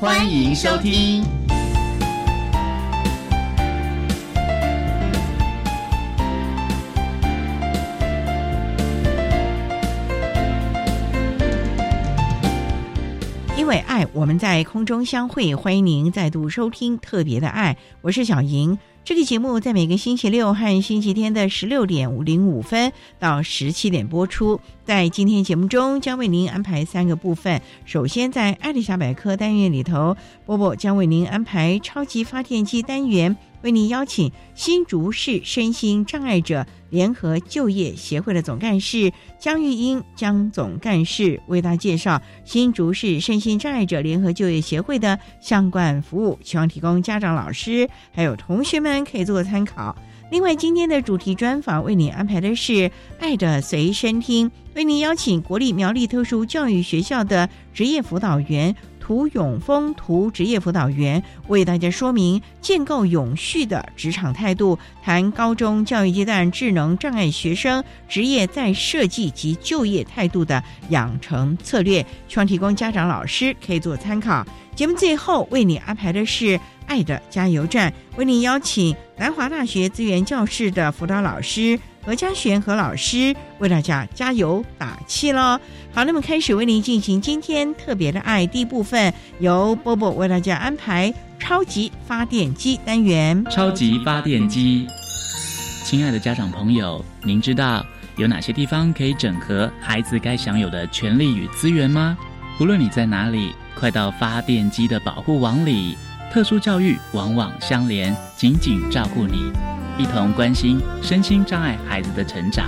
欢迎收听。因为爱，我们在空中相会。欢迎您再度收听特别的爱，我是小莹。这个节目在每个星期六和星期天的十六点五零五分到十七点播出。在今天节目中，将为您安排三个部分。首先，在爱丽莎百科单元里头，波波将为您安排超级发电机单元。为您邀请新竹市身心障碍者联合就业协会的总干事江玉英江总干事为大家介绍新竹市身心障碍者联合就业协会的相关服务，希望提供家长、老师还有同学们可以做个参考。另外，今天的主题专访为您安排的是《爱的随身听》，为您邀请国立苗栗特殊教育学校的职业辅导员。涂永峰，涂职业辅导员为大家说明建构永续的职场态度，谈高中教育阶段智能障碍学生职业再设计及就业态度的养成策略，希望提供家长、老师可以做参考。节目最后为你安排的是爱的加油站，为你邀请南华大学资源教室的辅导老师何嘉璇何老师为大家加油打气喽。好，那么开始为您进行今天特别的爱第一部分，由波波为大家安排超级发电机单元。超级发电机，亲爱的家长朋友，您知道有哪些地方可以整合孩子该享有的权利与资源吗？无论你在哪里，快到发电机的保护网里。特殊教育往往相连，紧紧照顾你，一同关心身心障碍孩子的成长。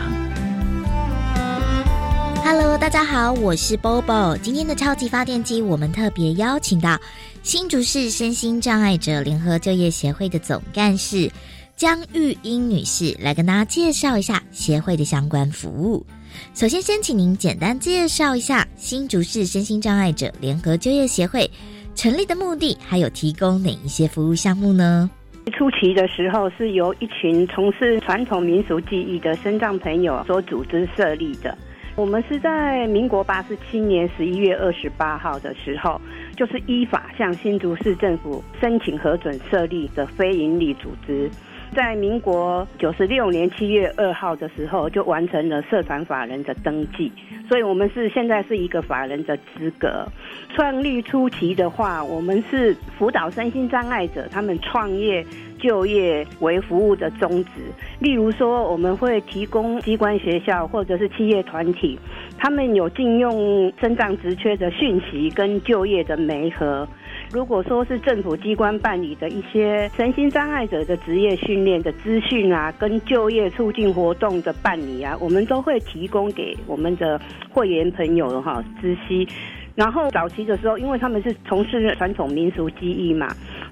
Hello，大家好，我是 Bobo。今天的超级发电机，我们特别邀请到新竹市身心障碍者联合就业协会的总干事江玉英女士来跟大家介绍一下协会的相关服务。首先，先请您简单介绍一下新竹市身心障碍者联合就业协会成立的目的，还有提供哪一些服务项目呢？初期的时候，是由一群从事传统民俗技艺的身障朋友所组织设立的。我们是在民国八十七年十一月二十八号的时候，就是依法向新竹市政府申请核准设立的非营利组织。在民国九十六年七月二号的时候，就完成了社团法人的登记，所以我们是现在是一个法人的资格。创立初期的话，我们是辅导身心障碍者他们创业。就业为服务的宗旨，例如说，我们会提供机关、学校或者是企业团体，他们有禁用身障职缺的讯息跟就业的媒合。如果说是政府机关办理的一些身心障碍者的职业训练的资讯啊，跟就业促进活动的办理啊，我们都会提供给我们的会员朋友哈知悉。然后早期的时候，因为他们是从事传统民俗技艺嘛。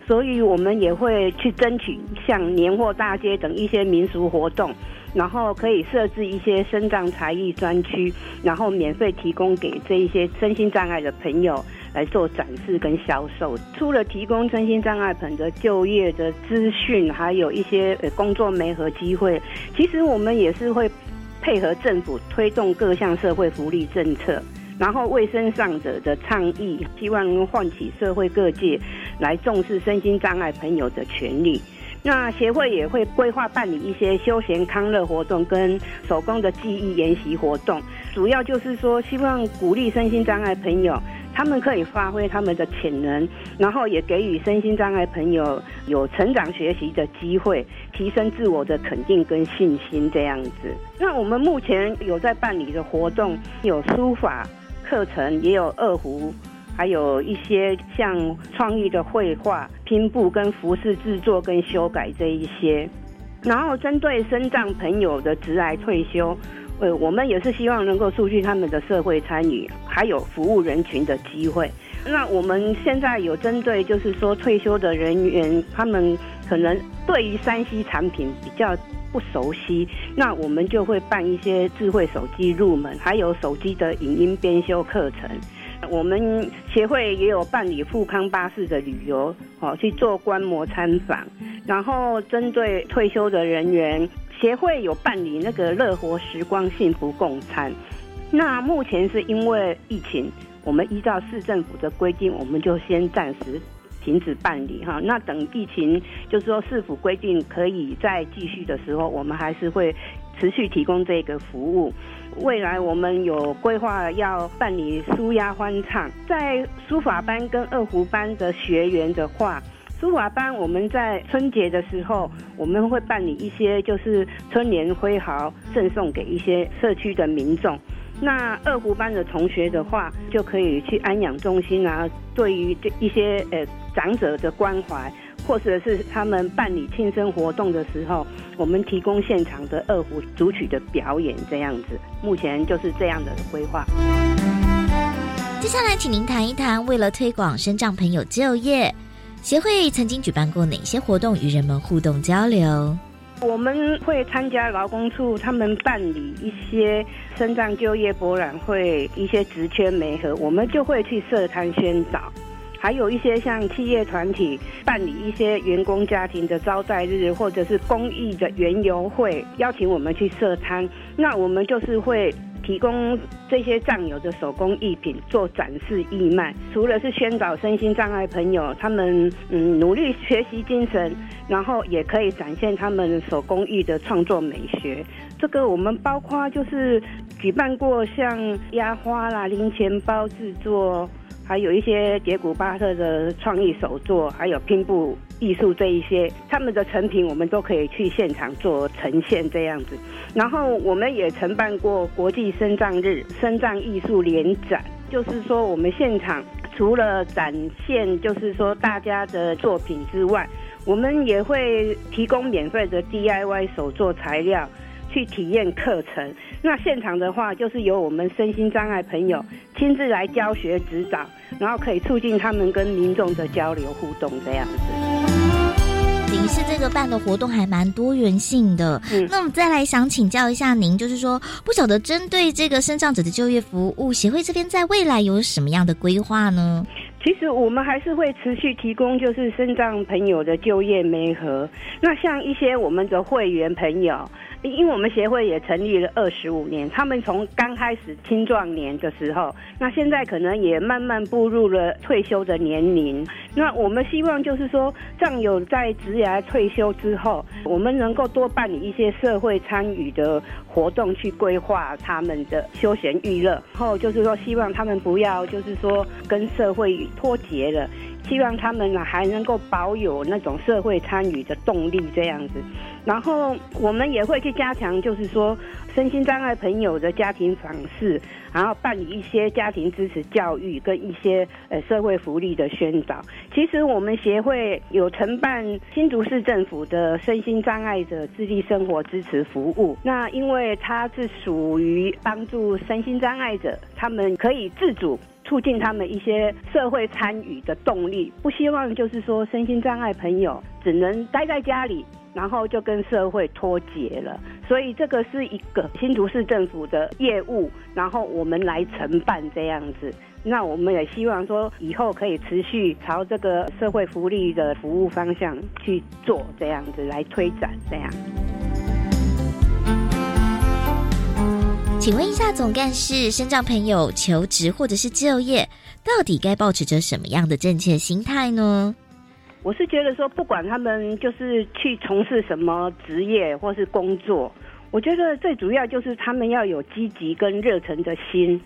所以，我们也会去争取像年货大街等一些民俗活动，然后可以设置一些身障才艺专区，然后免费提供给这一些身心障碍的朋友来做展示跟销售。除了提供身心障碍朋的就业的资讯，还有一些呃工作媒合机会，其实我们也是会配合政府推动各项社会福利政策。然后，卫生上者的倡议，希望能唤起社会各界来重视身心障碍朋友的权利。那协会也会规划办理一些休闲康乐活动跟手工的技艺研习活动，主要就是说，希望鼓励身心障碍朋友他们可以发挥他们的潜能，然后也给予身心障碍朋友有成长学习的机会，提升自我的肯定跟信心这样子。那我们目前有在办理的活动，有书法课程，也有二胡，还有一些像创意的绘画、拼布跟服饰制作跟修改这一些。然后针对身障朋友的职来退休。呃，我们也是希望能够促进他们的社会参与，还有服务人群的机会。那我们现在有针对，就是说退休的人员，他们可能对于三 C 产品比较不熟悉，那我们就会办一些智慧手机入门，还有手机的影音编修课程。我们协会也有办理富康巴士的旅游，哦，去做观摩参访，然后针对退休的人员。协会有办理那个乐活时光幸福共餐，那目前是因为疫情，我们依照市政府的规定，我们就先暂时停止办理哈。那等疫情就是说市府规定可以再继续的时候，我们还是会持续提供这个服务。未来我们有规划要办理舒压欢唱，在书法班跟二胡班的学员的话。书法班，我们在春节的时候，我们会办理一些就是春联挥毫赠送给一些社区的民众。那二胡班的同学的话，就可以去安养中心啊，对于这一些呃长者的关怀，或者是他们办理庆生活动的时候，我们提供现场的二胡组曲的表演这样子。目前就是这样的规划。接下来，请您谈一谈，为了推广身障朋友就业。协会曾经举办过哪些活动与人们互动交流？我们会参加劳工处他们办理一些身障就业博览会，一些职缺媒合，我们就会去设摊宣导。还有一些像企业团体办理一些员工家庭的招待日，或者是公益的园游会，邀请我们去设摊，那我们就是会。提供这些藏友的手工艺品做展示义卖，除了是宣导身心障碍朋友他们嗯努力学习精神，然后也可以展现他们手工艺的创作美学。这个我们包括就是举办过像压花啦、零钱包制作。还有一些杰古巴特的创意手作，还有拼布艺术这一些，他们的成品我们都可以去现场做呈现这样子。然后我们也承办过国际生障日生障艺术联展，就是说我们现场除了展现就是说大家的作品之外，我们也会提供免费的 DIY 手作材料。去体验课程，那现场的话就是由我们身心障碍朋友亲自来教学指导，然后可以促进他们跟民众的交流互动这样子。等于是这个办的活动还蛮多元性的。嗯，那我们再来想请教一下您，就是说不晓得针对这个身障者的就业服务协会这边在未来有什么样的规划呢？其实我们还是会持续提供就是身障朋友的就业媒合。那像一些我们的会员朋友。因为我们协会也成立了二十五年，他们从刚开始青壮年的时候，那现在可能也慢慢步入了退休的年龄。那我们希望就是说，藏友在职涯退休之后，我们能够多办理一些社会参与的活动，去规划他们的休闲娱乐。然后就是说，希望他们不要就是说跟社会脱节了。希望他们呢还能够保有那种社会参与的动力这样子，然后我们也会去加强，就是说身心障碍朋友的家庭访视，然后办理一些家庭支持教育跟一些呃社会福利的宣导。其实我们协会有承办新竹市政府的身心障碍者自立生活支持服务，那因为它是属于帮助身心障碍者，他们可以自主。促进他们一些社会参与的动力，不希望就是说身心障碍朋友只能待在家里，然后就跟社会脱节了。所以这个是一个新竹市政府的业务，然后我们来承办这样子。那我们也希望说以后可以持续朝这个社会福利的服务方向去做，这样子来推展这样。请问一下总干事，身障朋友求职或者是就业，到底该保持着什么样的正确心态呢？我是觉得说，不管他们就是去从事什么职业或是工作，我觉得最主要就是他们要有积极跟热忱的心。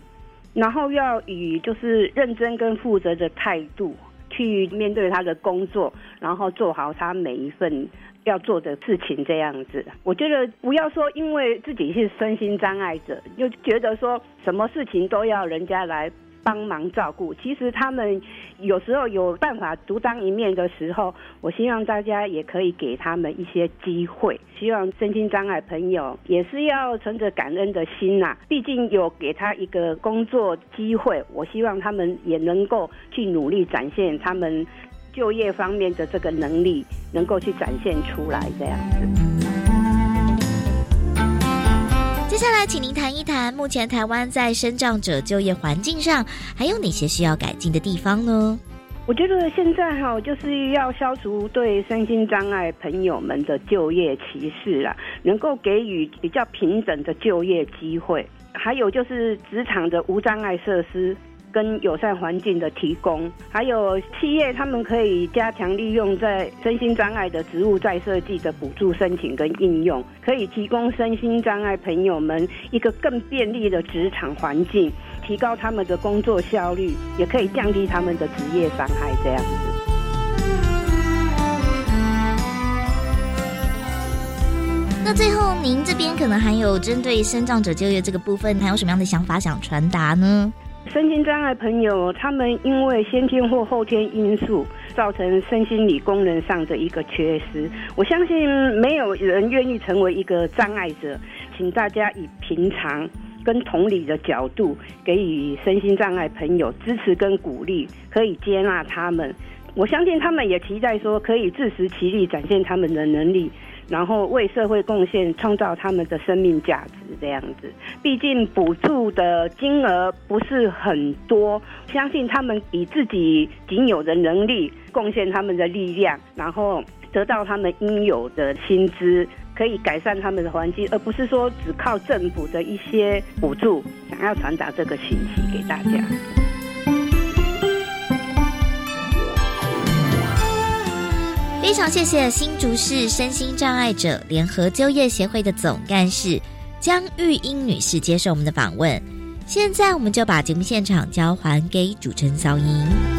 然后要以就是认真跟负责的态度去面对他的工作，然后做好他每一份要做的事情。这样子，我觉得不要说因为自己是身心障碍者，就觉得说什么事情都要人家来。帮忙照顾，其实他们有时候有办法独当一面的时候，我希望大家也可以给他们一些机会。希望身心障碍朋友也是要存着感恩的心呐，毕竟有给他一个工作机会，我希望他们也能够去努力展现他们就业方面的这个能力，能够去展现出来这样子。接下来，请您谈一谈目前台湾在生障者就业环境上还有哪些需要改进的地方呢？我觉得现在哈，就是要消除对身心障碍朋友们的就业歧视啦，能够给予比较平等的就业机会，还有就是职场的无障碍设施。跟友善环境的提供，还有企业他们可以加强利用在身心障碍的职务再设计的补助申请跟应用，可以提供身心障碍朋友们一个更便利的职场环境，提高他们的工作效率，也可以降低他们的职业伤害。这样子。那最后，您这边可能还有针对身障者就业这个部分，还有什么样的想法想传达呢？身心障碍朋友，他们因为先天或后天因素造成身心理功能上的一个缺失，我相信没有人愿意成为一个障碍者。请大家以平常跟同理的角度，给予身心障碍朋友支持跟鼓励，可以接纳他们。我相信他们也期待说，可以自食其力，展现他们的能力。然后为社会贡献，创造他们的生命价值，这样子。毕竟补助的金额不是很多，相信他们以自己仅有的能力贡献他们的力量，然后得到他们应有的薪资，可以改善他们的环境，而不是说只靠政府的一些补助。想要传达这个信息给大家。非常谢谢新竹市身心障碍者联合就业协会的总干事江玉英女士接受我们的访问。现在，我们就把节目现场交还给主持人小莹。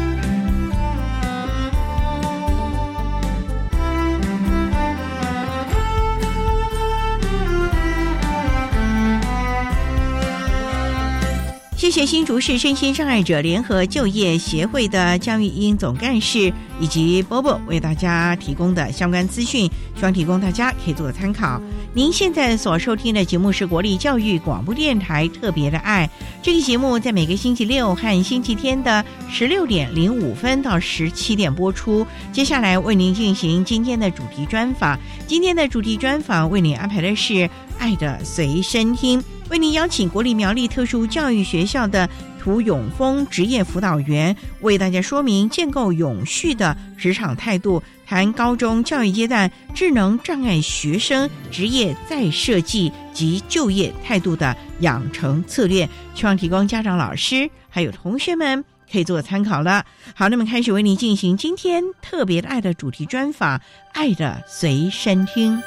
谢谢新竹市身心障碍者联合就业协会的江玉英总干事以及波波为大家提供的相关资讯，希望提供大家可以做个参考。您现在所收听的节目是国立教育广播电台特别的爱，这个节目在每个星期六和星期天的十六点零五分到十七点播出。接下来为您进行今天的主题专访，今天的主题专访为您安排的是。爱的随身听，为您邀请国立苗栗特殊教育学校的涂永峰职业辅导员，为大家说明建构永续的职场态度，谈高中教育阶段智能障碍学生职业再设计及就业态度的养成策略，希望提供家长、老师还有同学们可以做参考了。好，那么开始为您进行今天特别的爱的主题专访，《爱的随身听》。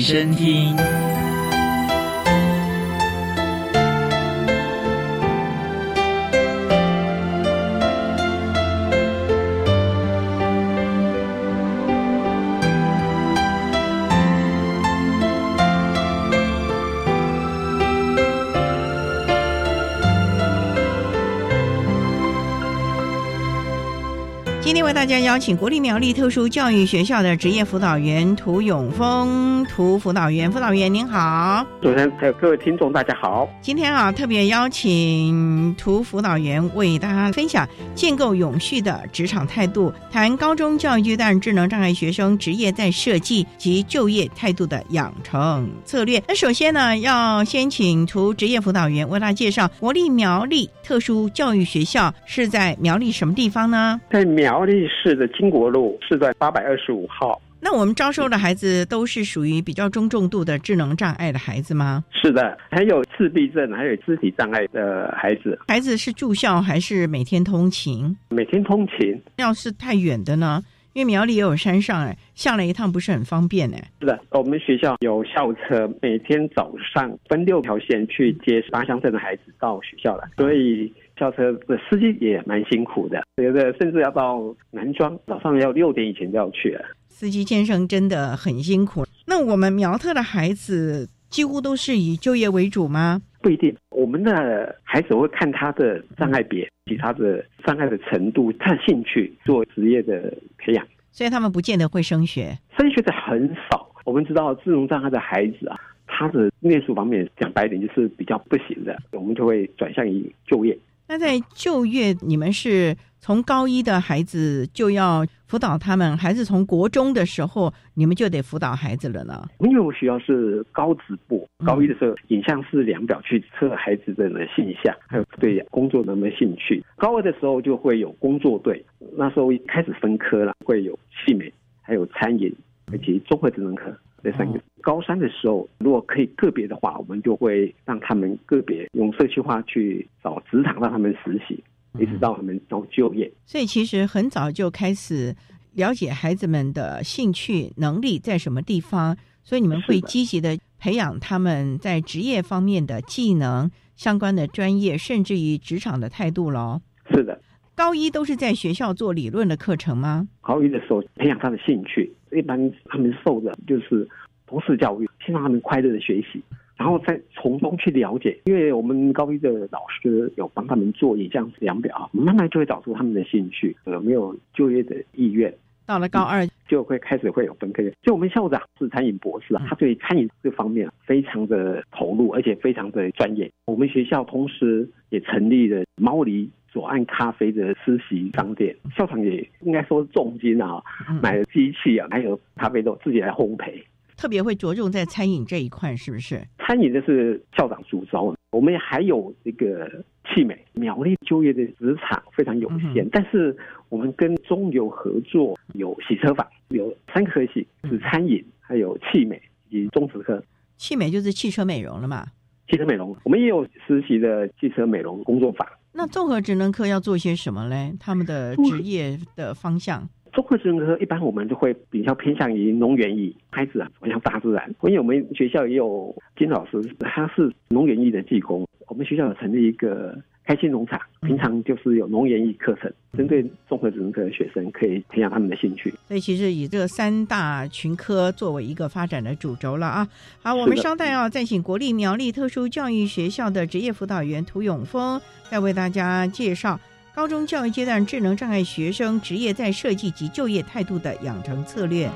身听。邀请国立苗栗特殊教育学校的职业辅导员涂永峰，涂辅导员，辅导员您好，主持人还有各位听众大家好。今天啊，特别邀请涂辅导员为大家分享建构永续的职场态度，谈高中教育阶段智能障碍学生职业在设计及就业态度的养成策略。那首先呢，要先请涂职业辅导员为大家介绍国立苗栗特殊教育学校是在苗栗什么地方呢？在苗栗。市的金国路是在八百二十五号，那我们招收的孩子都是属于比较中重度的智能障碍的孩子吗？是的，还有自闭症，还有肢体障碍的孩子。孩子是住校还是每天通勤？每天通勤。要是太远的呢？因为苗栗也有山上，哎，下来一趟不是很方便，哎。是的，我们学校有校车，每天早上分六条线去接八乡镇的孩子到学校来，所以校车的司机也蛮辛苦的，有的甚至要到南庄，早上要六点以前就要去了。司机先生真的很辛苦。那我们苗特的孩子几乎都是以就业为主吗？不一定，我们的孩子会看他的障碍别及他的障碍的程度、他的兴趣做职业的培养，所以他们不见得会升学，升学的很少。我们知道智能障碍的孩子啊，他的念书方面讲白点就是比较不行的，我们就会转向于就业。那在就业，你们是从高一的孩子就要辅导他们，还是从国中的时候你们就得辅导孩子了呢？因为我学校是高职部，高一的时候影像是量表去测孩子的性向，还有对工作有没有兴趣。高二的时候就会有工作队，那时候开始分科了，会有戏美，还有餐饮以及综合职能科。这三个高三的时候，如果可以个别的话，我们就会让他们个别用社区化去找职场让他们实习，一直到他们到就业。所以其实很早就开始了解孩子们的兴趣能力在什么地方，所以你们会积极的培养他们在职业方面的技能、相关的专业，甚至于职场的态度喽。是的，高一都是在学校做理论的课程吗？高一的时候培养他的兴趣。一般他们受的就是通识教育，先让他们快乐的学习，然后再从中去了解。因为我们高一的老师有帮他们做影像量表，慢慢就会找出他们的兴趣，有没有就业的意愿。到了高二就会开始会有分科。就我们校长是餐饮博士啊，他对餐饮这方面非常的投入，而且非常的专业。我们学校同时也成立了猫狸。左岸咖啡的实习商店，校长也应该说重金啊，买了机器啊，还有咖啡豆自己来烘焙，特别会着重在餐饮这一块，是不是？餐饮的是校长主招，我们还有这个汽美苗栗就业的职场非常有限，但是我们跟中油合作，有洗车坊，有三科系是餐饮，还有汽美以及中职科。汽美就是汽车美容了嘛？汽车美容，我们也有实习的汽车美容工作坊。那综合职能科要做些什么嘞？他们的职业的方向？综合职能科一般我们就会比较偏向于农园艺，孩子啊，像大自然。因为我们学校也有金老师，他是农园艺的技工。我们学校有成立一个。开心农场平常就是有农研艺课程，针对综合职能科的学生可以培养他们的兴趣。所以其实以这三大群科作为一个发展的主轴了啊。好，我们稍待啊，再请国立苗栗特殊教育学校的职业辅导员涂永峰，再为大家介绍高中教育阶段智能障碍学生职业在设计及就业态度的养成策略。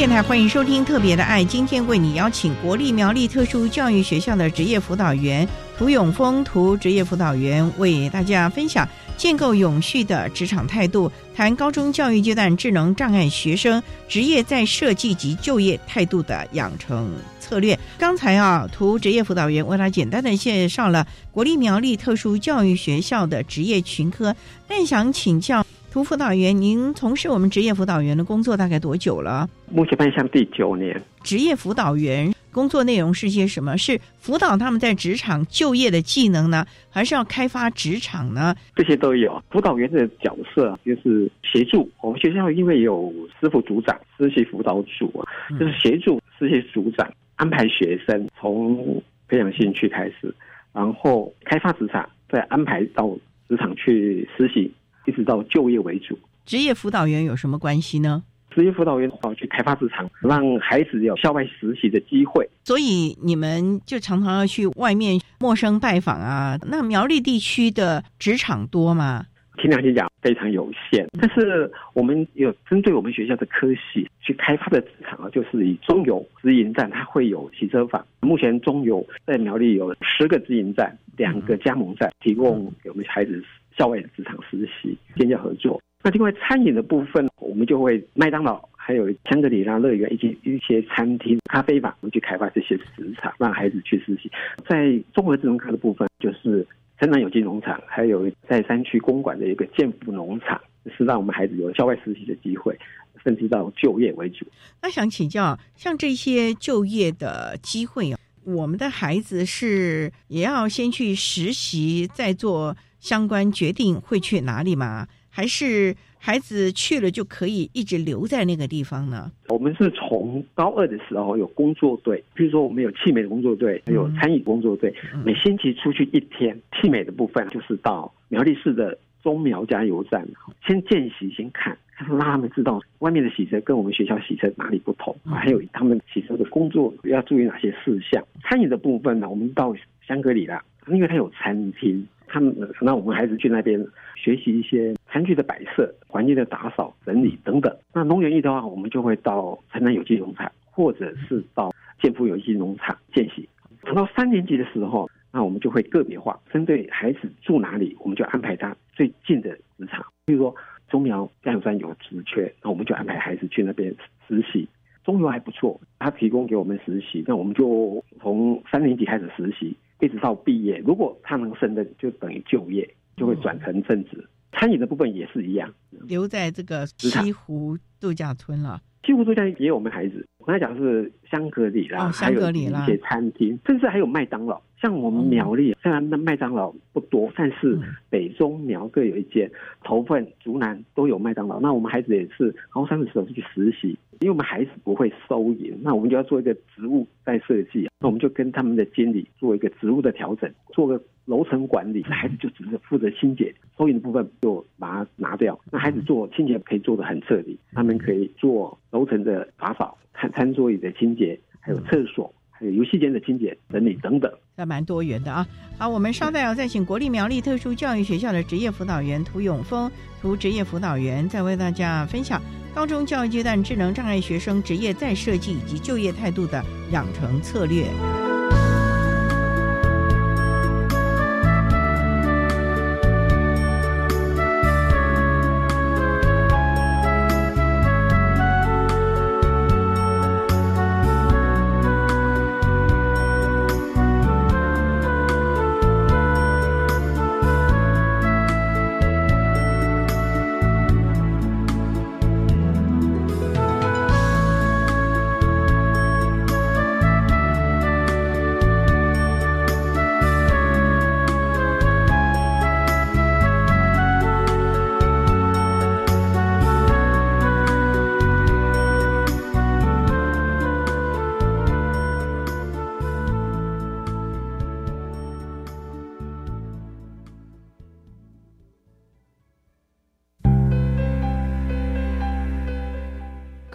电台欢迎收听《特别的爱》，今天为你邀请国立苗栗特殊教育学校的职业辅导员涂永峰涂职业辅导员为大家分享建构永续的职场态度，谈高中教育阶段智能障碍学生职业在设计及就业态度的养成策略。刚才啊，涂职业辅导员为他简单的介绍了国立苗栗特殊教育学校的职业群科，但想请教。涂辅导员，您从事我们职业辅导员的工作大概多久了？目前迈向第九年。职业辅导员工作内容是些什么？是辅导他们在职场就业的技能呢，还是要开发职场呢？这些都有。辅导员的角色就是协助我们学校，因为有师傅组长、实习辅导组啊，就是协助实习组长安排学生从培养兴趣开始，然后开发职场，再安排到职场去实习。一直到就业为主，职业辅导员有什么关系呢？职业辅导员哦，去开发职场，让孩子有校外实习的机会。所以你们就常常要去外面陌生拜访啊。那苗栗地区的职场多吗？听良心讲，非常有限。但是我们有针对我们学校的科系去开发的职场啊，就是以中油直营站，它会有洗车房。目前中油在苗栗有十个直营站，两个加盟站，提供给我们孩子。校外的职场实习，建交合作。那另外餐饮的部分，我们就会麦当劳、还有香格里拉乐园以及一些餐厅、咖啡馆，我们去开发这些职场，让孩子去实习。在综合智能科的部分，就是深南有机农场，还有在山区公馆的一个建福农场，是让我们孩子有校外实习的机会，甚至到就业为主。那想请教，像这些就业的机会，我们的孩子是也要先去实习，再做。相关决定会去哪里吗？还是孩子去了就可以一直留在那个地方呢？我们是从高二的时候有工作队，比如说我们有汽美的工作队，还有餐饮工作队，每星期出去一天。汽美的部分就是到苗栗市的中苗加油站，先见习，先看，让他们知道外面的洗车跟我们学校洗车哪里不同，还有他们洗车的工作要注意哪些事项。餐饮的部分呢，我们到香格里拉，因为它有餐厅。他们那我们孩子去那边学习一些餐具的摆设、环境的打扫、整理等等。那农园艺的话，我们就会到城南有机农场，或者是到建福有机农场见习。等到三年级的时候，那我们就会个别化，针对孩子住哪里，我们就安排他最近的职场。比如说中苗加油站有职缺，那我们就安排孩子去那边实习。中油还不错，他提供给我们实习，那我们就从三年级开始实习。一直到毕业，如果他能胜任，就等于就业，就会转成正职。餐饮的部分也是一样，留在这个西湖度假村了。西湖度假村也有我们孩子，我刚才讲是香格里拉，还有一些餐厅，甚至还有麦当劳。像我们苗栗，虽然那麦当劳不多，但是北中苗各有一间，头份、竹南都有麦当劳。那我们孩子也是高三的时候去实习。因为我们孩子不会收银，那我们就要做一个职务再设计。那我们就跟他们的经理做一个职务的调整，做个楼层管理。孩子就只是负责清洁，收银的部分就把它拿掉。那孩子做清洁可以做的很彻底，他们可以做楼层的打扫、餐餐桌椅的清洁，还有厕所。游戏间的清洁、整理等等，还蛮多元的啊。好，我们稍待要再请国立苗栗特殊教育学校的职业辅导员涂永峰，涂职业辅导员再为大家分享高中教育阶段智能障碍学生职业再设计以及就业态度的养成策略。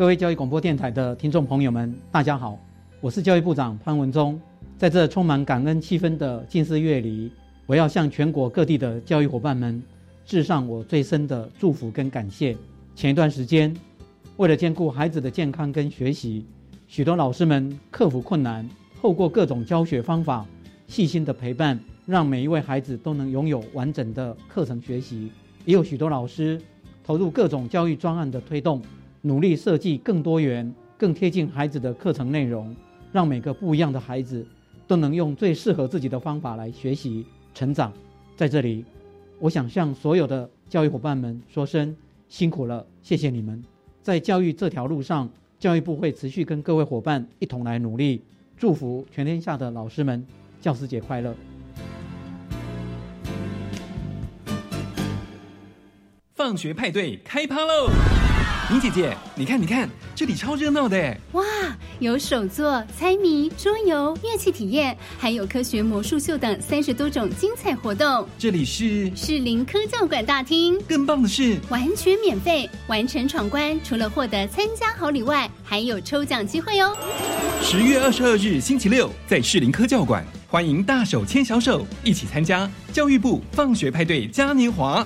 各位教育广播电台的听众朋友们，大家好，我是教育部长潘文忠。在这充满感恩气氛的近四月里，我要向全国各地的教育伙伴们致上我最深的祝福跟感谢。前一段时间，为了兼顾孩子的健康跟学习，许多老师们克服困难，透过各种教学方法，细心的陪伴，让每一位孩子都能拥有完整的课程学习。也有许多老师投入各种教育专案的推动，努力设计更多元、更贴近孩子的课程内容，让每个不一样的孩子都能用最适合自己的方法来学习成长。在这里，我想向所有的教育伙伴们说声辛苦了，谢谢你们。在教育这条路上，教育部会持续跟各位伙伴一同来努力，祝福全天下的老师们教师节快乐。放学派对开趴喽！林姐姐，你看，你看，这里超热闹的！哇，有手作、猜谜、桌游、乐器体验，还有科学魔术秀等三十多种精彩活动。这里是士林科教馆大厅，更棒的是完全免费，完成闯关除了获得参加好礼外，还有抽奖机会哦！十月二十二日星期六，在士林科教馆，欢迎大手牵小手，一起参加教育部放学派对嘉年华。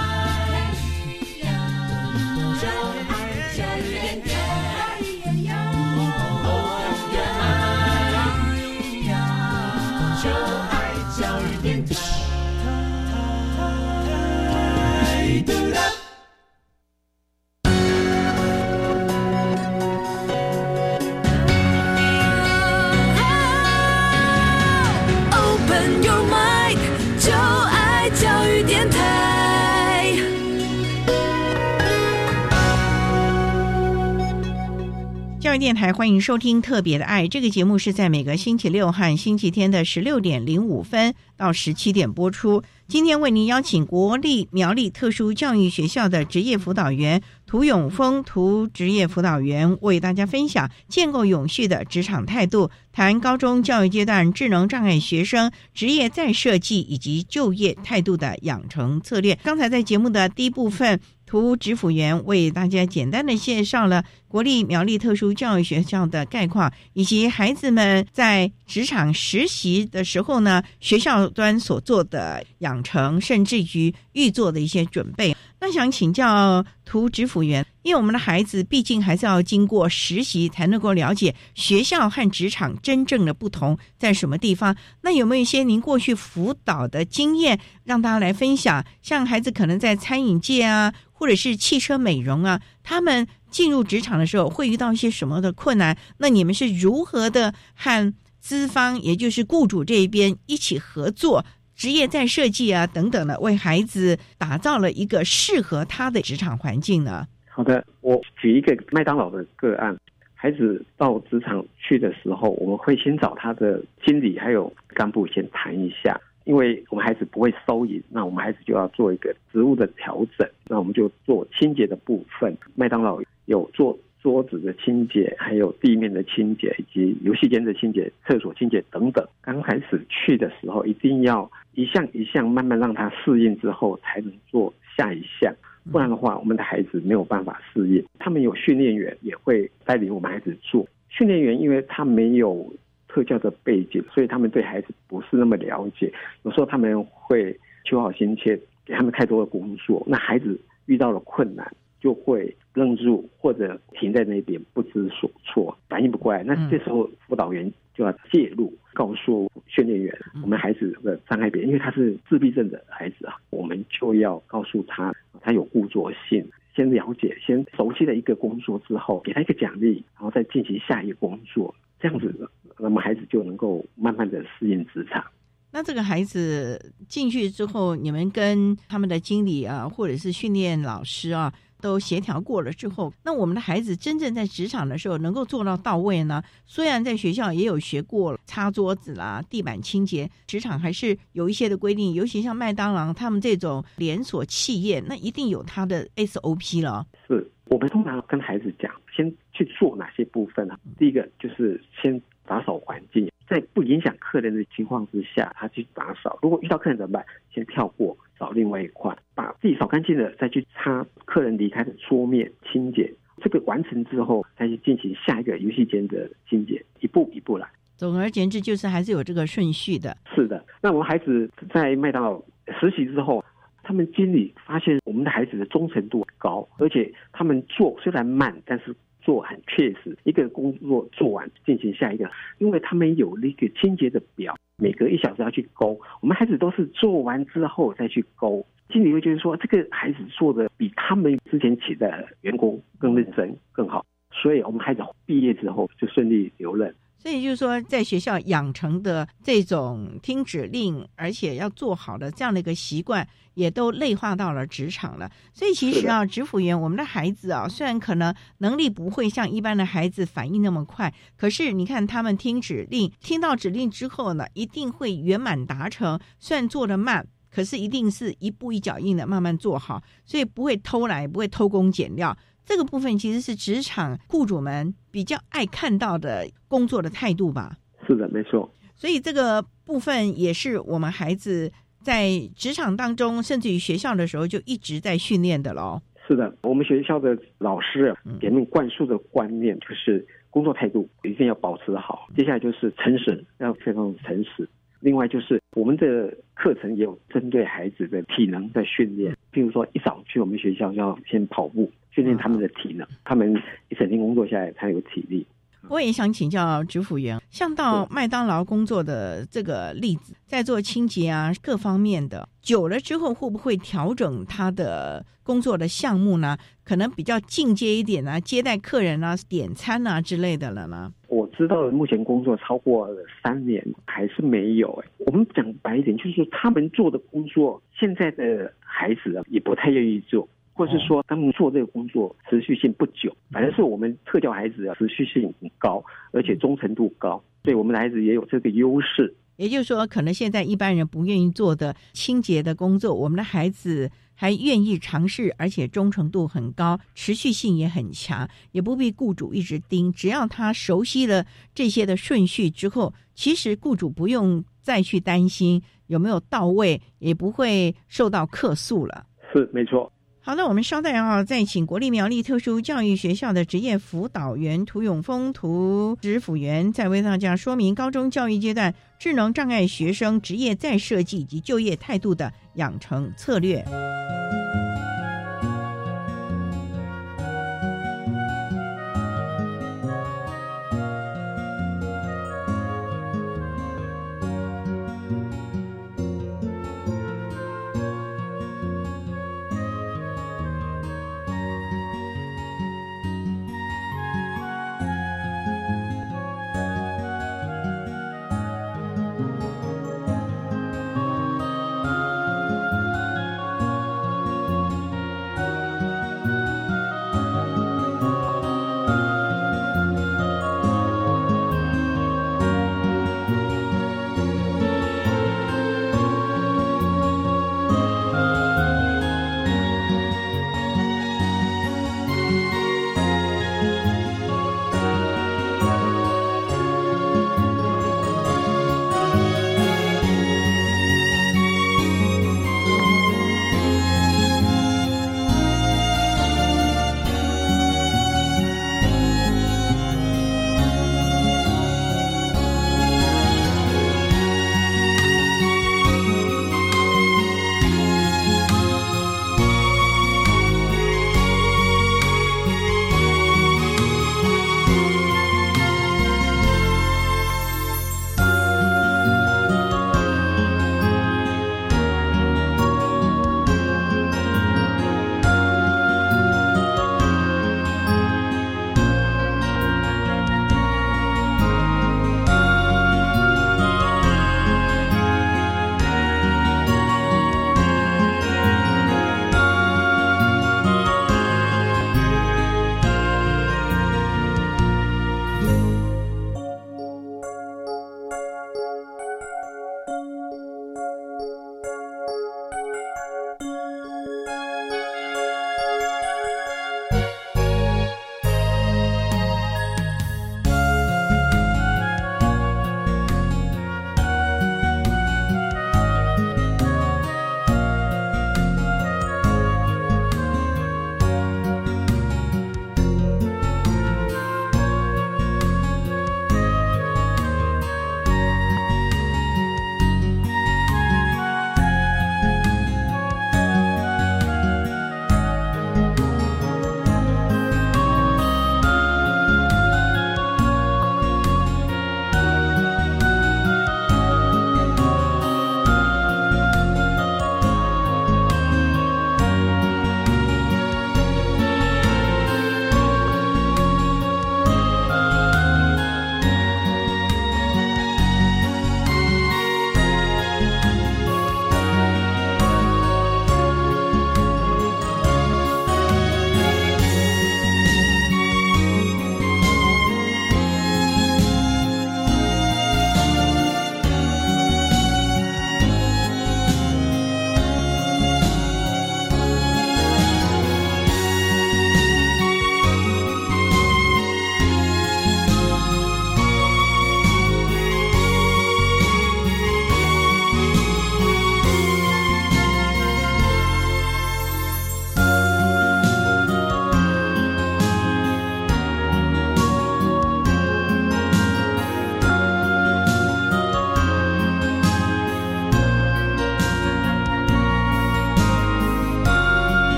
教育电台欢迎收听《特别的爱》这个节目，是在每个星期六和星期天的十六点零五分到十七点播出。今天为您邀请国立苗栗特殊教育学校的职业辅导员涂永峰涂职业辅导员为大家分享建构永续的职场态度，谈高中教育阶段智能障碍学生职业再设计以及就业态度的养成策略。刚才在节目的第一部分。图指辅员为大家简单的介绍了国立苗栗特殊教育学校的概况，以及孩子们在职场实习的时候呢，学校端所做的养成，甚至于预做的一些准备。那想请教涂指辅员，因为我们的孩子毕竟还是要经过实习，才能够了解学校和职场真正的不同在什么地方。那有没有一些您过去辅导的经验，让大家来分享？像孩子可能在餐饮界啊。或者是汽车美容啊，他们进入职场的时候会遇到一些什么的困难？那你们是如何的和资方，也就是雇主这一边一起合作，职业再设计啊等等的，为孩子打造了一个适合他的职场环境呢？好的，我举一个麦当劳的个案，孩子到职场去的时候，我们会先找他的经理还有干部先谈一下。因为我们孩子不会收银，那我们孩子就要做一个职务的调整。那我们就做清洁的部分。麦当劳有做桌子的清洁，还有地面的清洁，以及游戏间的清洁、厕所清洁等等。刚开始去的时候，一定要一项一项慢慢让他适应之后，才能做下一项。不然的话，我们的孩子没有办法适应。他们有训练员也会带领我们孩子做。训练员因为他没有。特教的背景，所以他们对孩子不是那么了解。有时候他们会求好心切，给他们太多的工作，那孩子遇到了困难就会愣住，或者停在那边不知所措，反应不过来。那这时候辅导员就要介入，告诉训练员我们孩子的障碍点，因为他是自闭症的孩子啊，我们就要告诉他他有固着性，先了解，先熟悉了一个工作之后，给他一个奖励，然后再进行下一个工作，这样子。那么孩子就能够慢慢的适应职场。那这个孩子进去之后，你们跟他们的经理啊，或者是训练老师啊，都协调过了之后，那我们的孩子真正在职场的时候能够做到到位呢？虽然在学校也有学过擦桌子啦、地板清洁，职场还是有一些的规定，尤其像麦当劳他们这种连锁企业，那一定有它的 SOP 了。是我们通常跟孩子讲，先去做哪些部分呢？第一个就是先。打扫环境，在不影响客人的情况之下，他去打扫。如果遇到客人怎么办？先跳过，扫另外一块，把自己扫干净了，再去擦客人离开的桌面清洁。这个完成之后，再去进行下一个游戏间的清洁，一步一步来。总而言之，就是还是有这个顺序的。是的，那我们孩子在麦当劳实习之后，他们经理发现我们的孩子的忠诚度高，而且他们做虽然慢，但是做很确实。一个工作做完，进行下一个，因为他们有那个清洁的表，每隔一小时要去勾。我们孩子都是做完之后再去勾。经理会觉得说，这个孩子做的比他们之前请的员工更认真、更好，所以我们孩子毕业之后就顺利留任。所以就是说，在学校养成的这种听指令，而且要做好的这样的一个习惯，也都内化到了职场了。所以其实啊，职辅员，我们的孩子啊，虽然可能能力不会像一般的孩子反应那么快，可是你看他们听指令，听到指令之后呢，一定会圆满达成。虽然做的慢，可是一定是一步一脚印的慢慢做好，所以不会偷懒，也不会偷工减料。这个部分其实是职场雇主们比较爱看到的工作的态度吧？是的，没错。所以这个部分也是我们孩子在职场当中，甚至于学校的时候就一直在训练的喽。是的，我们学校的老师给他们灌输的观念就是工作态度一定要保持好。接下来就是诚实，要非常诚实。另外就是我们的课程也有针对孩子的体能的训练，譬如说一早去我们学校要先跑步。训练他们的体能，他们一整天工作下来才有体力。我也想请教职辅员，像到麦当劳工作的这个例子，在做清洁啊各方面的，久了之后会不会调整他的工作的项目呢？可能比较进阶一点啊，接待客人啊、点餐啊之类的了呢？我知道目前工作超过三年还是没有哎。我们讲白一点，就是他们做的工作，现在的孩子啊也不太愿意做。或是说他们做这个工作持续性不久，反正是我们特教孩子啊持续性很高，而且忠诚度高，对我们的孩子也有这个优势。也就是说，可能现在一般人不愿意做的清洁的工作，我们的孩子还愿意尝试，而且忠诚度很高，持续性也很强，也不必雇主一直盯。只要他熟悉了这些的顺序之后，其实雇主不用再去担心有没有到位，也不会受到客诉了。是，没错。好，的我们稍待啊，再请国立苗栗特殊教育学校的职业辅导员涂永峰涂职辅员，再为大家说明高中教育阶段智能障碍学生职业再设计以及就业态度的养成策略。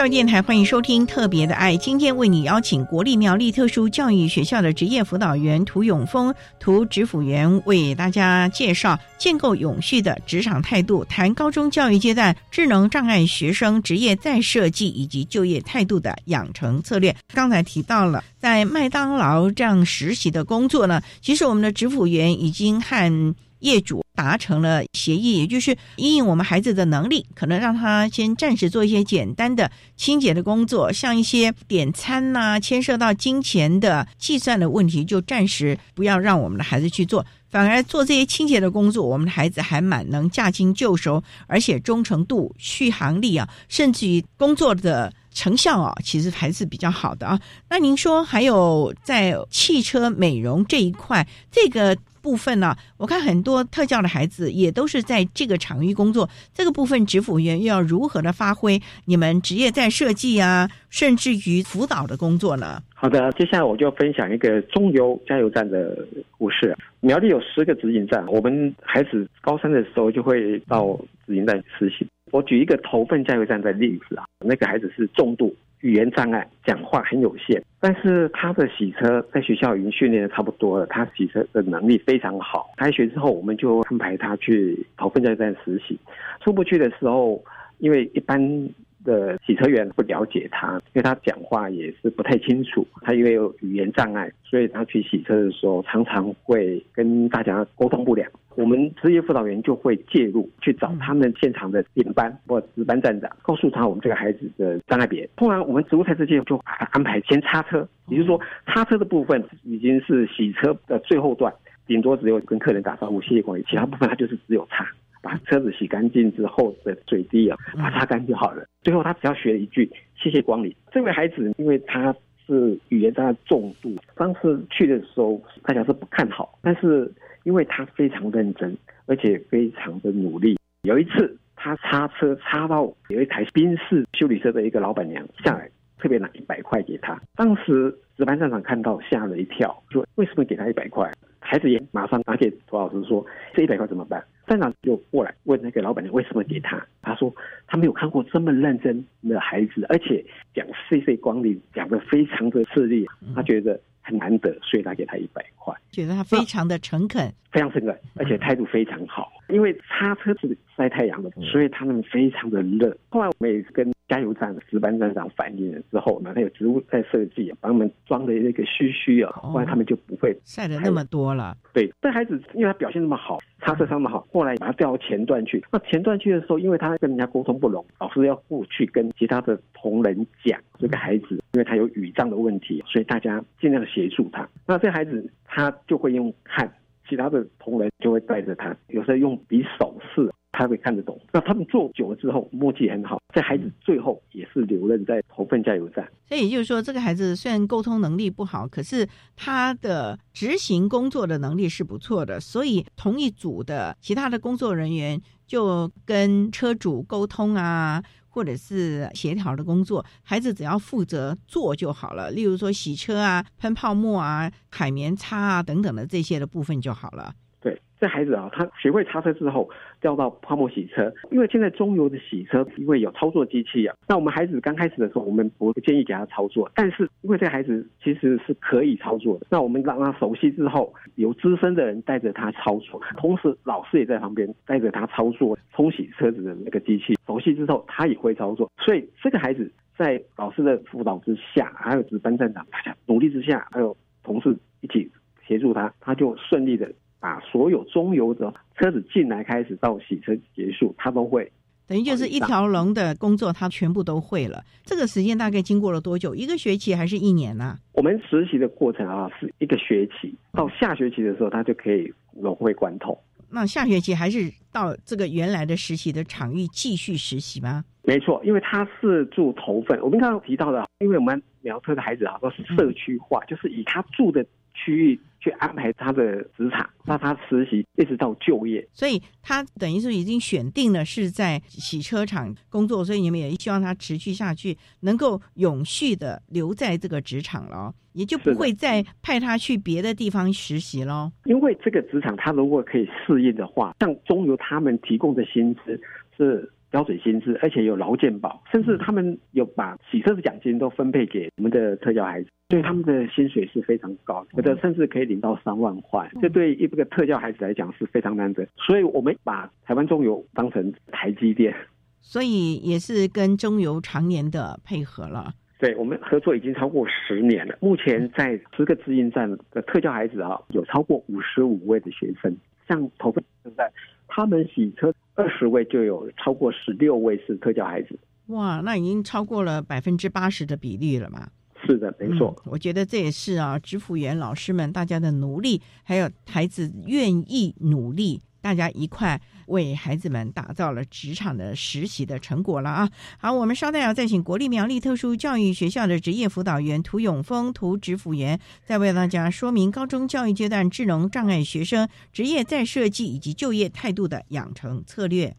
教育电台，欢迎收听《特别的爱》。今天为你邀请国立苗栗特殊教育学校的职业辅导员涂永峰、涂指辅员为大家介绍建构永续的职场态度，谈高中教育阶段智能障碍学生职业再设计以及就业态度的养成策略。刚才提到了在麦当劳这样实习的工作呢，其实我们的指辅员已经和业主。达成了协议，也就是因应我们孩子的能力，可能让他先暂时做一些简单的清洁的工作，像一些点餐呐，牵涉到金钱的计算的问题，就暂时不要让我们的孩子去做，反而做这些清洁的工作，我们的孩子还蛮能驾轻就熟，而且忠诚度、续航力啊，甚至于工作的成效啊，其实还是比较好的啊。那您说还有在汽车美容这一块，这个。部分呢，我看很多特教的孩子也都是在这个场域工作。这个部分，职辅员又要如何的发挥你们职业在设计啊，甚至于辅导的工作呢？好的，接下来我就分享一个中油加油站的故事。苗栗有十个直营站，我们孩子高三的时候就会到直营站实习。我举一个头份加油站的例子啊，那个孩子是重度。语言障碍，讲话很有限，但是他的洗车在学校已经训练的差不多了，他洗车的能力非常好。开学之后，我们就安排他去投分加油站实习。出不去的时候，因为一般。的洗车员不了解他，因为他讲话也是不太清楚。他因为有语言障碍，所以他去洗车的时候常常会跟大家沟通不良。我们职业辅导员就会介入，去找他们现场的领班或值班站长，告诉他我们这个孩子的障碍别。突然，我们植物材质界就安排先擦车，也就是说，擦车的部分已经是洗车的最后段，顶多只有跟客人打招呼、谢谢光临，其他部分他就是只有擦。把车子洗干净之后的水滴啊，把它擦干就好了。最后他只要学了一句“谢谢光临”。这位孩子因为他是语言障碍重度，当时去的时候大家是不看好，但是因为他非常认真，而且非常的努力。有一次他擦车擦到有一台宾士修理车的一个老板娘下来，特别拿一百块给他。当时值班站长看到吓了一跳，说：“为什么给他一百块？”孩子也马上拿给涂老师说：“这一百块怎么办？”站长就过来问那个老板娘为什么给他。他说他没有看过这么认真的孩子，而且讲岁岁光临讲的非常的势利，他觉得很难得，所以他给他一百块，觉得他非常的诚恳，非常诚恳，而且态度非常好。因为擦车是晒太阳的，所以他们非常的热。后来我们也跟加油站的值班站长反映了之后呢，他有植物在设计，帮他们装的那个须须啊，不然他们就不会晒的那么多了。对，这孩子因为他表现那么好。擦车伤的好，后来把他调到前段去。那前段去的时候，因为他跟人家沟通不拢，老师要过去跟其他的同仁讲这个孩子，因为他有语障的问题，所以大家尽量协助他。那这孩子他就会用看，其他的同仁就会带着他，有时候用比手势。他会看得懂，那他们做久了之后，默契很好。这孩子最后也是留任在投份加油站。所以也就是说，这个孩子虽然沟通能力不好，可是他的执行工作的能力是不错的。所以同一组的其他的工作人员就跟车主沟通啊，或者是协调的工作，孩子只要负责做就好了。例如说洗车啊、喷泡沫啊、海绵擦啊等等的这些的部分就好了。这孩子啊，他学会擦车之后，调到泡沫洗车。因为现在中油的洗车，因为有操作机器啊。那我们孩子刚开始的时候，我们不建议给他操作。但是因为这孩子其实是可以操作的，那我们让他熟悉之后，有资深的人带着他操作，同时老师也在旁边带着他操作冲洗车子的那个机器。熟悉之后，他也会操作。所以这个孩子在老师的辅导之下，还有值班站长大家努力之下，还有同事一起协助他，他就顺利的。把所有中游的车子进来开始到洗车结束，他都会等于就是一条龙的工作，他全部都会了。这个时间大概经过了多久？一个学期还是一年呢？我们实习的过程啊，是一个学期，到下学期的时候，他就可以融会贯通。那下学期还是到这个原来的实习的场域继续实习吗？没错，因为他是住头份。我们刚刚提到的，因为我们苗特的孩子啊，都是社区化，就是以他住的。区域去安排他的职场，让他实习一直到就业，所以他等于是已经选定了是在洗车厂工作，所以你们也希望他持续下去，能够永续的留在这个职场了，也就不会再派他去别的地方实习喽。因为这个职场他如果可以适应的话，像中油他们提供的薪资是标准薪资，而且有劳健保，甚至他们有把洗车的奖金都分配给我们的特教孩子，所以他们的薪水是非常高，有的甚至可以领到三万块，这对一个特教孩子来讲是非常难得。所以我们把台湾中油当成台积电，所以也是跟中油常年的配合了。对我们合作已经超过十年了，目前在十个直营站的特教孩子啊，有超过五十五位的学生，像投分现在他们洗车二十位就有超过十六位是特教孩子。哇，那已经超过了百分之八十的比例了嘛？是的，没错。我觉得这也是啊，支付员老师们大家的努力，还有孩子愿意努力，大家一块。为孩子们打造了职场的实习的成果了啊！好，我们稍待要再请国立苗栗特殊教育学校的职业辅导员涂永峰涂职辅员，再为大家说明高中教育阶段智能障碍学生职业再设计以及就业态度的养成策略。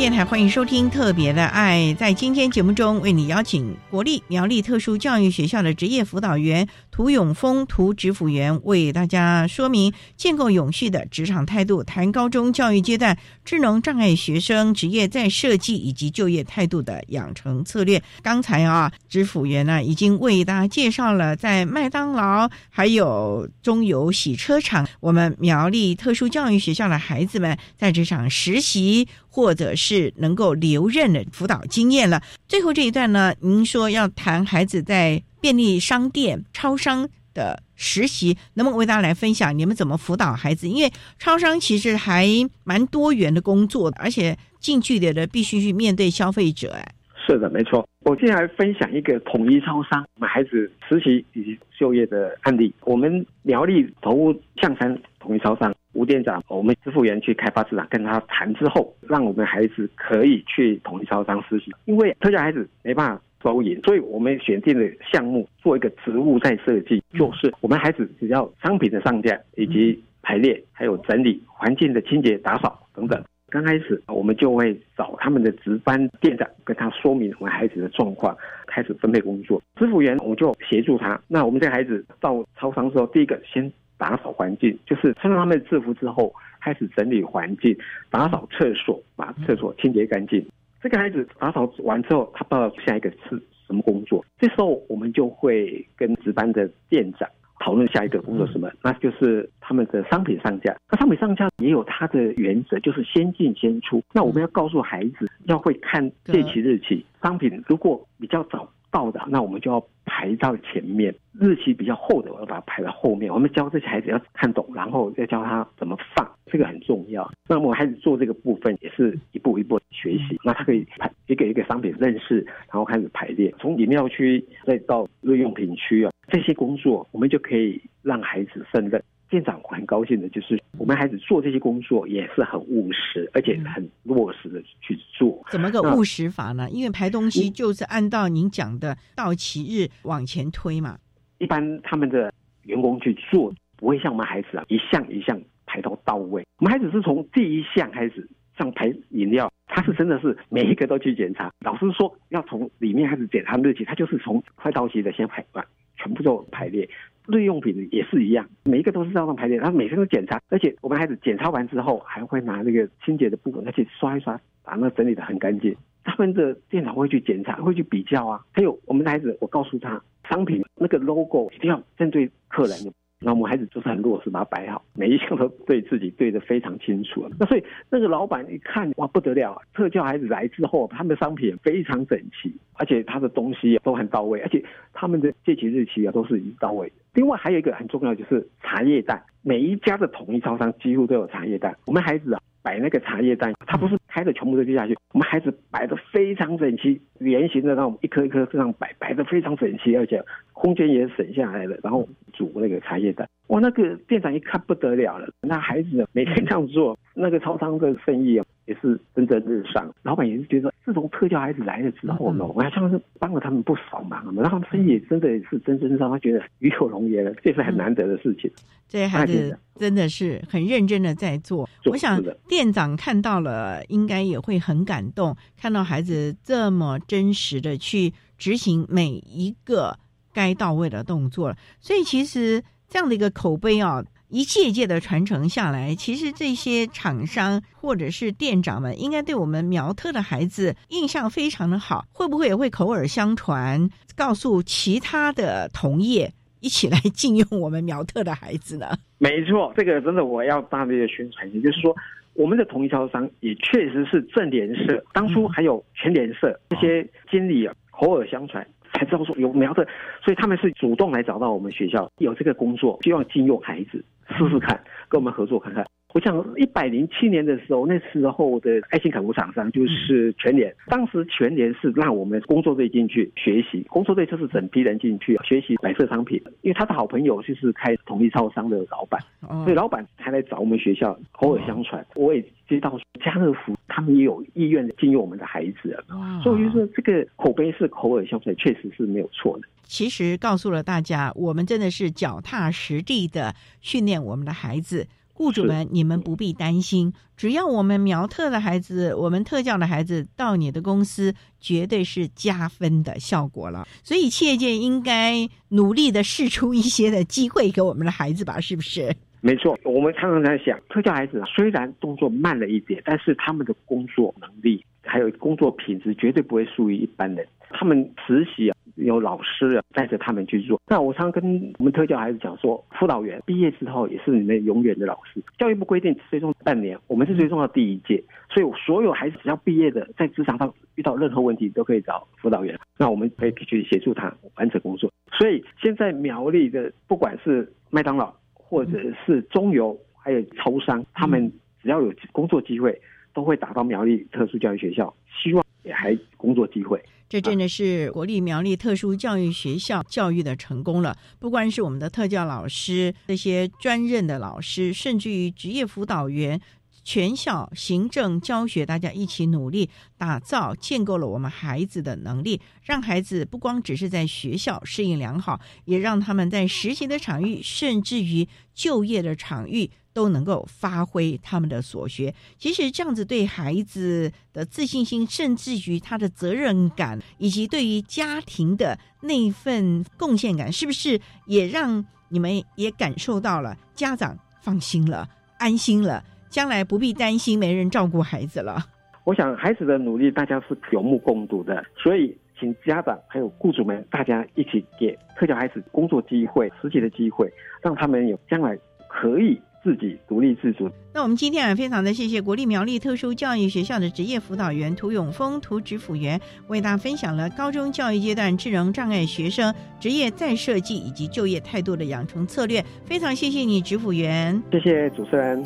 电台欢迎收听《特别的爱》。在今天节目中，为你邀请国立苗栗特殊教育学校的职业辅导员涂永峰涂职辅员，为大家说明建构永续的职场态度，谈高中教育阶段智能障碍学生职业再设计以及就业态度的养成策略。刚才啊，职辅员呢已经为大家介绍了在麦当劳还有中油洗车厂，我们苗栗特殊教育学校的孩子们在这场实习。或者是能够留任的辅导经验了。最后这一段呢，您说要谈孩子在便利商店、超商的实习，能不能为大家来分享你们怎么辅导孩子？因为超商其实还蛮多元的工作，而且近距离的必须去面对消费者。哎，是的，没错。我接下来分享一个统一超商我们孩子实习以及就业的案例。我们苗栗头屋象山统一超商。吴店长，我们支付员去开发市场，跟他谈之后，让我们孩子可以去统一超商实习。因为特教孩子没办法收银，所以我们选定的项目做一个职务再设计，就是我们孩子只要商品的上架以及排列，还有整理环境的清洁打扫等等。刚开始我们就会找他们的值班店长，跟他说明我们孩子的状况，开始分配工作。支付员我就协助他。那我们这孩子到超商之后，第一个先。打扫环境，就是穿上他们的制服之后，开始整理环境，打扫厕所，把厕所清洁干净。这个孩子打扫完之后，他到下一个是什么工作？这时候我们就会跟值班的店长讨论下一个工作什么，那就是他们的商品上架。那商品上架也有它的原则，就是先进先出。那我们要告诉孩子要会看借期日期，商品如果比较早。到的，那我们就要排到前面；日期比较厚的，我要把它排到后面。我们教这些孩子要看懂，然后再教他怎么放，这个很重要。那我们孩子做这个部分也是一步一步学习。那他可以排一个一个商品认识，然后开始排列，从饮料区再到日用品区啊，这些工作我们就可以让孩子胜任。店长很高兴的，就是我们孩子做这些工作也是很务实，而且很落实的去做。怎么个务实法呢？因为排东西就是按照您讲的到期日往前推嘛。一般他们的员工去做，不会像我们孩子啊，一项一项排到到位。我们孩子是从第一项开始，像排饮料，他是真的是每一个都去检查。老师说要从里面开始检查日期，他就是从快到期的先排完，全部都排列。日用品也是一样，每一个都是照样排列，他每天都检查，而且我们孩子检查完之后，还会拿那个清洁的布，再去刷一刷，把那整理的很干净。他们的店长会去检查，会去比较啊。还有我们的孩子，我告诉他，商品那个 logo 一定要针对客人的。那我们孩子就是很落实，把它摆好，每一项都对自己对的非常清楚。那所以那个老板一看，哇，不得了！特教孩子来之后，他们的商品非常整齐，而且他的东西都很到位，而且他们的借期日期啊都是已经到位。另外还有一个很重要就是茶叶蛋，每一家的统一超商几乎都有茶叶蛋。我们孩子啊。摆那个茶叶蛋，他不是开的全部都丢下去，我们孩子摆的非常整齐，圆形的那种一颗一颗这样摆，摆的非常整齐，而且空间也省下来了。然后煮那个茶叶蛋，哇，那个店长一看不得了了，那孩子每天这样做，那个超商的生意啊。也是蒸蒸日上，老板也是觉得，自从特教孩子来了之后呢，我好像是帮了他们不少忙，然后他们生意真的是蒸蒸日上，他觉得与有荣焉了，这是很难得的事情。这些孩子真的是很认真的在做，我想店长看到了，应该也会很感动，看到孩子这么真实的去执行每一个该到位的动作了，所以其实这样的一个口碑啊。一届一届的传承下来，其实这些厂商或者是店长们，应该对我们苗特的孩子印象非常的好。会不会也会口耳相传，告诉其他的同业一起来禁用我们苗特的孩子呢？没错，这个真的我要大力的宣传，也就是说，我们的同一销商也确实是正联社，当初还有全联社这些经理啊，口耳相传。才知道说有苗头，所以他们是主动来找到我们学校有这个工作，希望禁用孩子试试看，跟我们合作看看。我想一百零七年的时候，那时候的爱心砍木厂商就是全联，当时全联是让我们工作队进去学习，工作队就是整批人进去学习白色商品，因为他的好朋友就是开统一超商的老板，所以老板才来找我们学校，口耳相传，我也知道家乐福他们也有意愿进入我们的孩子，所以我就是这个口碑是口耳相传，确实是没有错的。其实告诉了大家，我们真的是脚踏实地的训练我们的孩子。雇主们，你们不必担心，只要我们苗特的孩子，我们特教的孩子到你的公司，绝对是加分的效果了。所以企业界应该努力的试出一些的机会给我们的孩子吧，是不是？没错，我们常常在想，特教孩子虽然动作慢了一点，但是他们的工作能力还有工作品质绝对不会输于一般人。他们实习啊。有老师带着他们去做。那我常跟我们特教孩子讲说，辅导员毕业之后也是你们永远的老师。教育部规定追踪半年，我们是追踪到第一届，所以所有孩子只要毕业的，在职场上遇到任何问题都可以找辅导员。那我们可以去协助他完成工作。所以现在苗栗的不管是麦当劳或者是中油，还有超商，他们只要有工作机会，都会打到苗栗特殊教育学校，希望还工作机会。这真的是国立苗栗特殊教育学校教育的成功了。不光是我们的特教老师，这些专任的老师，甚至于职业辅导员，全校行政教学，大家一起努力打造、建构了我们孩子的能力，让孩子不光只是在学校适应良好，也让他们在实习的场域，甚至于就业的场域。都能够发挥他们的所学，其实这样子对孩子的自信心，甚至于他的责任感，以及对于家庭的那份贡献感，是不是也让你们也感受到了？家长放心了，安心了，将来不必担心没人照顾孩子了。我想孩子的努力，大家是有目共睹的，所以。请家长还有雇主们大家一起给特教孩子工作机会、实习的机会，让他们有将来可以。自己独立自主。那我们今天啊，非常的谢谢国立苗栗特殊教育学校的职业辅导员涂永峰涂指辅员，为大家分享了高中教育阶段智能障碍学生职业再设计以及就业态度的养成策略。非常谢谢你，指辅员。谢谢主持人。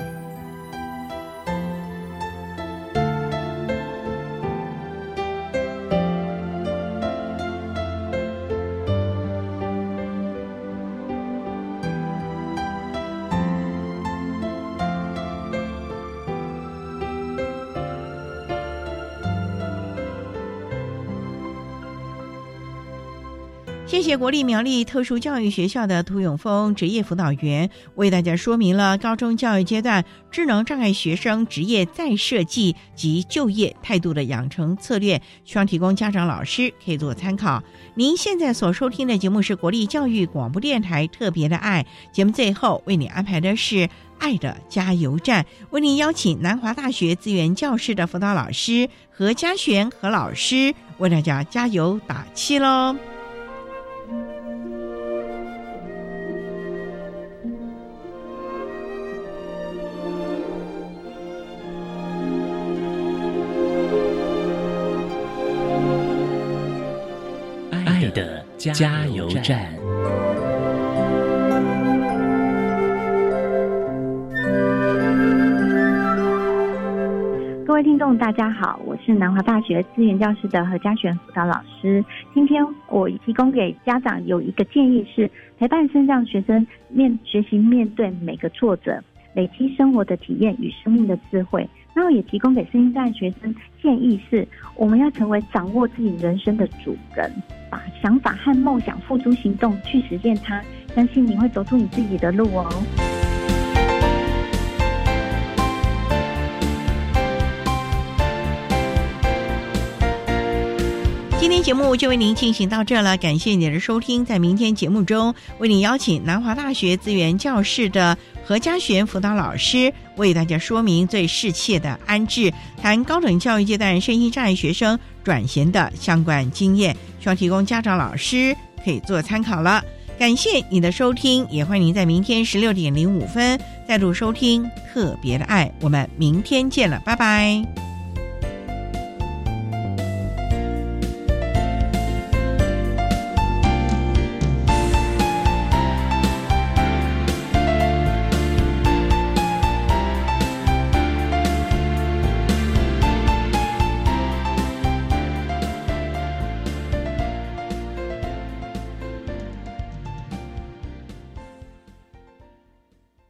谢国立苗栗特殊教育学校的涂永峰职业辅导员为大家说明了高中教育阶段智能障碍学生职业再设计及就业态度的养成策略，希望提供家长老师可以做参考。您现在所收听的节目是国立教育广播电台特别的爱节目，最后为你安排的是爱的加油站，为您邀请南华大学资源教室的辅导老师何家璇何老师为大家加油打气喽。加油站。各位听众，大家好，我是南华大学资源教室的何家璇辅导老师。今天我提供给家长有一个建议是，陪伴身障学生面学习面对每个挫折，累积生活的体验与生命的智慧。然后也提供给身障学生建议是，我们要成为掌握自己人生的主人。把想法和梦想付诸行动，去实现它。相信你会走出你自己的路哦。今天节目就为您进行到这了，感谢您的收听。在明天节目中，为您邀请南华大学资源教室的何家璇辅导老师，为大家说明最适切的安置，谈高等教育阶段身心障碍学生。转型的相关经验，需要提供家长、老师可以做参考了。感谢你的收听，也欢迎您在明天十六点零五分再度收听《特别的爱》，我们明天见了，拜拜。